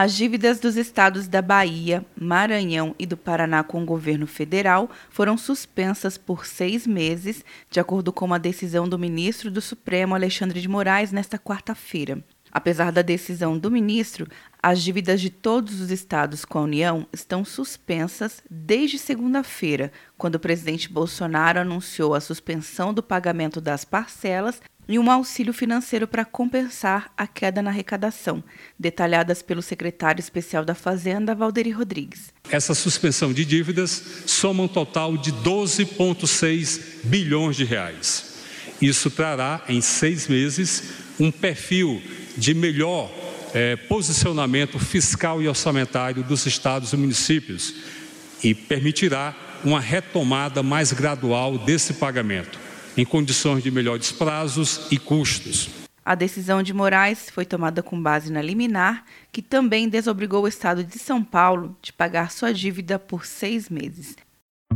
As dívidas dos estados da Bahia, Maranhão e do Paraná com o governo federal foram suspensas por seis meses, de acordo com uma decisão do ministro do Supremo, Alexandre de Moraes, nesta quarta-feira. Apesar da decisão do ministro, as dívidas de todos os estados com a União estão suspensas desde segunda-feira, quando o presidente Bolsonaro anunciou a suspensão do pagamento das parcelas e um auxílio financeiro para compensar a queda na arrecadação, detalhadas pelo secretário especial da Fazenda, Valderi Rodrigues. Essa suspensão de dívidas soma um total de 12,6 bilhões de reais. Isso trará, em seis meses, um perfil de melhor é, posicionamento fiscal e orçamentário dos estados e municípios e permitirá uma retomada mais gradual desse pagamento em condições de melhores prazos e custos. A decisão de Moraes foi tomada com base na liminar, que também desobrigou o Estado de São Paulo de pagar sua dívida por seis meses.